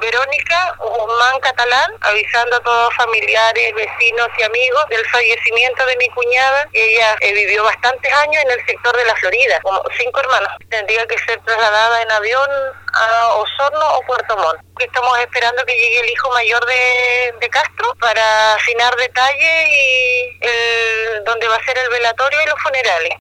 Verónica Guzmán Catalán, avisando a todos familiares, vecinos y amigos del fallecimiento de mi cuñada. Ella eh, vivió bastantes años en el sector de la Florida, como cinco hermanos. Tendría que ser trasladada en avión a Osorno o Puerto Montt. Estamos esperando que llegue el hijo mayor de, Castro para afinar detalles y el, donde va a ser el velatorio y los funerales.